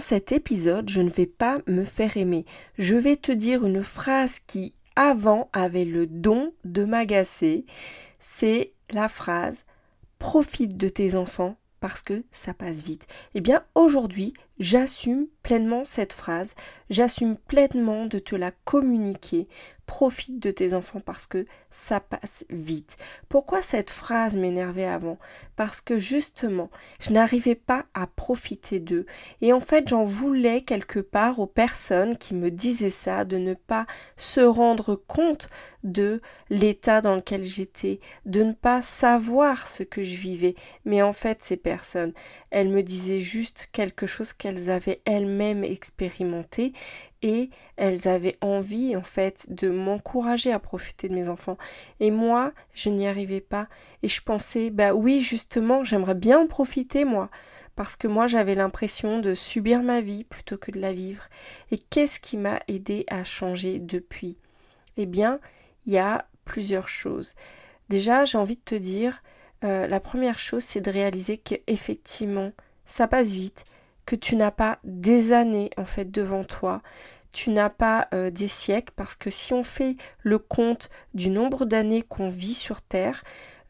Dans cet épisode, je ne vais pas me faire aimer. Je vais te dire une phrase qui, avant, avait le don de m'agacer. C'est la phrase Profite de tes enfants parce que ça passe vite. Eh bien, aujourd'hui, j'assume pleinement cette phrase, j'assume pleinement de te la communiquer. Profite de tes enfants parce que ça passe vite. Pourquoi cette phrase m'énervait avant? Parce que justement, je n'arrivais pas à profiter d'eux. Et en fait, j'en voulais quelque part aux personnes qui me disaient ça, de ne pas se rendre compte de l'état dans lequel j'étais, de ne pas savoir ce que je vivais. Mais en fait, ces personnes, elles me disaient juste quelque chose qu'elles avaient elles-mêmes expérimenté et elles avaient envie en fait de m'encourager à profiter de mes enfants. Et moi je n'y arrivais pas. Et je pensais bah oui justement j'aimerais bien en profiter moi. Parce que moi j'avais l'impression de subir ma vie plutôt que de la vivre. Et qu'est-ce qui m'a aidé à changer depuis? Eh bien il y a plusieurs choses. Déjà j'ai envie de te dire euh, la première chose c'est de réaliser qu'effectivement ça passe vite que tu n'as pas des années en fait devant toi, tu n'as pas euh, des siècles, parce que si on fait le compte du nombre d'années qu'on vit sur Terre,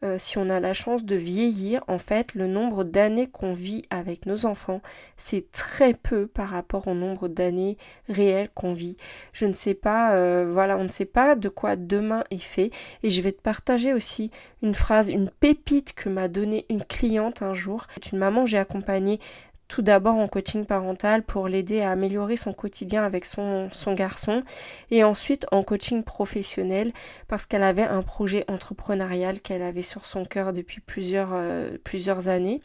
euh, si on a la chance de vieillir, en fait, le nombre d'années qu'on vit avec nos enfants, c'est très peu par rapport au nombre d'années réelles qu'on vit. Je ne sais pas, euh, voilà, on ne sait pas de quoi demain est fait. Et je vais te partager aussi une phrase, une pépite que m'a donnée une cliente un jour. C'est une maman que j'ai accompagnée tout d'abord en coaching parental pour l'aider à améliorer son quotidien avec son, garçon et ensuite en coaching professionnel parce qu'elle avait un projet entrepreneurial qu'elle avait sur son cœur depuis plusieurs, euh, années.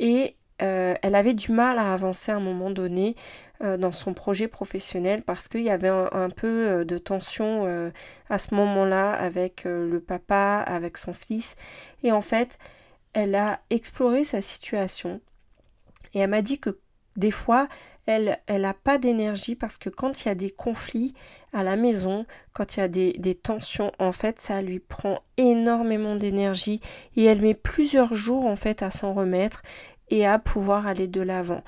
Et euh, elle avait du mal à avancer à un moment donné euh, dans son projet professionnel parce qu'il y avait un, peu de tension à ce moment-là avec le papa, avec son fils. Et en fait elle a exploré sa situation et elle m'a dit que des fois, elle n'a pas d'énergie parce que quand il y a des conflits à la maison, quand il y a des, des tensions, en fait, ça lui prend énormément d'énergie et elle met plusieurs jours en fait à s'en remettre et à pouvoir aller de l'avant.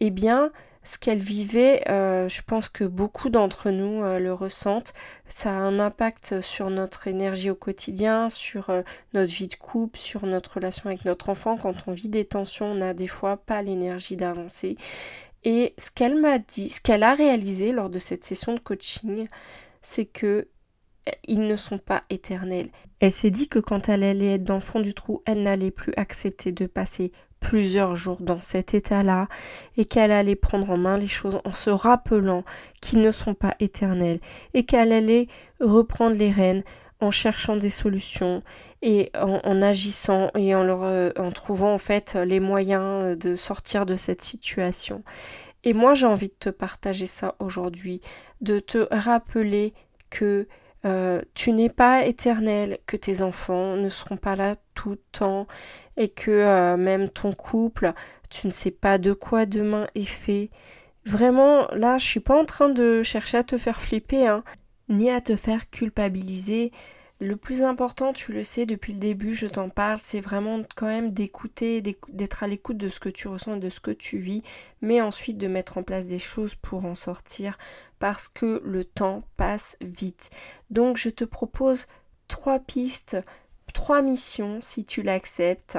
Eh bien, ce qu'elle vivait, euh, je pense que beaucoup d'entre nous euh, le ressentent. Ça a un impact sur notre énergie au quotidien, sur euh, notre vie de couple, sur notre relation avec notre enfant. Quand on vit des tensions, on n'a des fois pas l'énergie d'avancer. Et ce qu'elle m'a dit, ce qu'elle a réalisé lors de cette session de coaching, c'est que ils ne sont pas éternels. Elle s'est dit que quand elle allait être dans le fond du trou, elle n'allait plus accepter de passer plusieurs jours dans cet état-là et qu'elle allait prendre en main les choses en se rappelant qu'ils ne sont pas éternels et qu'elle allait reprendre les rênes en cherchant des solutions et en, agissant et euh, en trouvant en fait les moyens de sortir de cette situation. Et moi j'ai envie de te partager ça aujourd'hui, de te rappeler que euh, tu n'es pas éternel, que tes enfants ne seront pas là tout le temps et que euh, même ton couple, tu ne sais pas de quoi demain est fait. Vraiment, là, je suis pas en train de chercher à te faire flipper, hein, ni à te faire culpabiliser. Le plus important, tu le sais depuis le début, je t'en parle, c'est vraiment quand même d'écouter, d'être à l'écoute de ce que tu ressens et de ce que tu vis, mais ensuite de mettre en place des choses pour en sortir, parce que le temps passe vite. Donc je te propose trois pistes, trois missions si tu l'acceptes.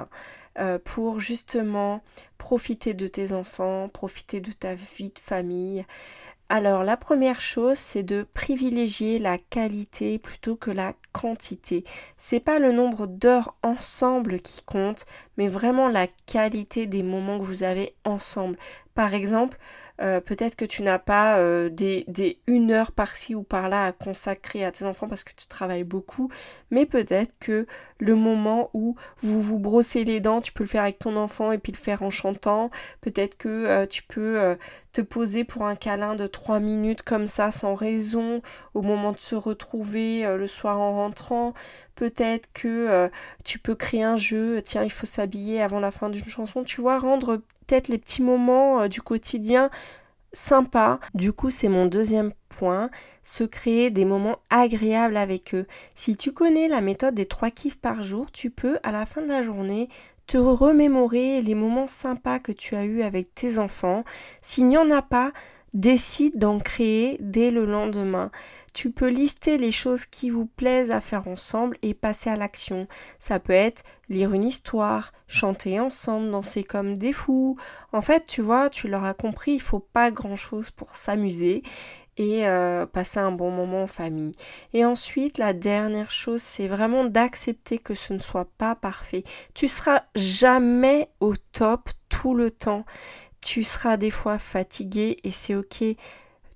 Euh, pour justement profiter de tes enfants, profiter de ta vie de famille, alors la première chose, c'est de privilégier la qualité plutôt que la quantité. C'est pas le nombre d'heures ensemble qui compte, mais vraiment la qualité des moments que vous avez ensemble. Par exemple, Euh, peut-être que tu n'as pas euh, des, des une heure par-ci ou par-là à consacrer à tes enfants parce que tu travailles beaucoup, mais peut-être que le moment où vous vous brossez les dents, tu peux le faire avec ton enfant et puis le faire en chantant. Peut-être que euh, tu peux te poser pour un câlin de trois minutes comme ça sans raison au moment de se retrouver le soir en rentrant. Peut-être que tu peux créer un jeu, tiens, il faut s'habiller avant la fin d'une chanson, tu vois, rendre peut-être les petits moments euh, du quotidien sympas. Du coup, c'est mon deuxième point, se créer des moments agréables avec eux. Si tu connais la méthode des trois kiffs par jour, tu peux à la fin de la journée te remémorer les moments sympas que tu as eus avec tes enfants. S'il n'y en a pas, décide d'en créer dès le lendemain. Tu peux lister les choses qui vous plaisent à faire ensemble et passer à l'action. Ça peut être lire une histoire, chanter ensemble, danser comme des fous. En fait, tu vois, tu l'auras compris, il faut pas grand-chose pour s'amuser et euh, passer un bon moment en famille. Et ensuite, la dernière chose, c'est vraiment d'accepter que ce ne soit pas parfait. Tu seras jamais au top tout le temps. Tu seras des fois fatigué et c'est ok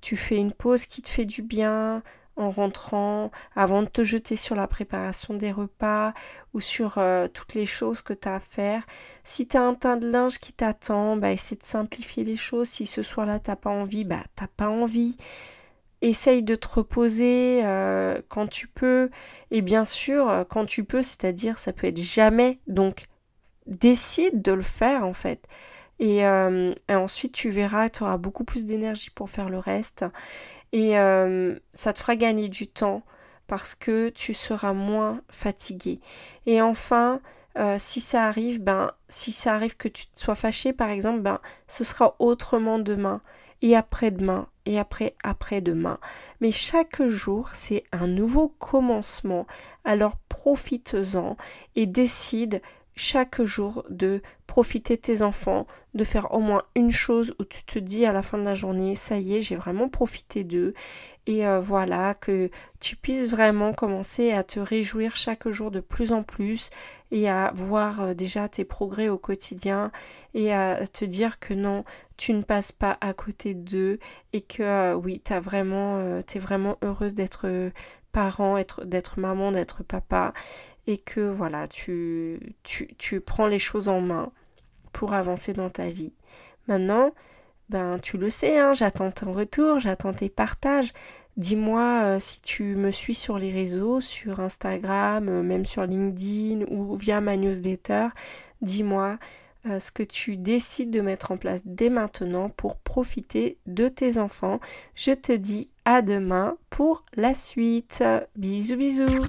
tu fais une pause qui te fait du bien en rentrant, avant de te jeter sur la préparation des repas ou sur euh, toutes les choses que tu as à faire. Si tu as un teint de linge qui t'attend, bah, essaie de simplifier les choses. Si ce soir-là, t'as pas envie, bah t'as pas envie. Essaye de te reposer euh, quand tu peux. Et bien sûr, euh, quand tu peux, c'est-à-dire ça peut être jamais. Donc, décide de le faire en fait. Euh, et, ensuite, tu verras, tu auras beaucoup plus d'énergie pour faire le reste. Et euh, ça te fera gagner du temps parce que tu seras moins fatigué. Et enfin, euh, si ça arrive, ben, si ça arrive que tu sois fâché, par exemple, ben, ce sera autrement demain et après-demain et après après-demain. Mais chaque jour, c'est un nouveau commencement. Alors profite-en et décide chaque jour de profiter de tes enfants, de faire au moins une chose où tu te dis à la fin de la journée, ça y est, j'ai vraiment profité d'eux. Et euh, voilà, que tu puisses vraiment commencer à te réjouir chaque jour de plus en plus et à voir euh, déjà tes progrès au quotidien et à te dire que non, tu ne passes pas à côté d'eux et que euh, oui, tu es vraiment heureuse d'être parent, d'être maman, d'être papa et que voilà, tu, tu, tu prends les choses en main pour avancer dans ta vie. Maintenant, ben tu le sais, hein, j'attends ton retour, j'attends tes partages. Dis-moi euh, si tu me suis sur les réseaux, sur Instagram, euh, même sur LinkedIn ou via ma newsletter. Dis-moi ce que tu décides de mettre en place dès maintenant pour profiter de tes enfants. Je te dis à demain pour la suite. Bisous bisous.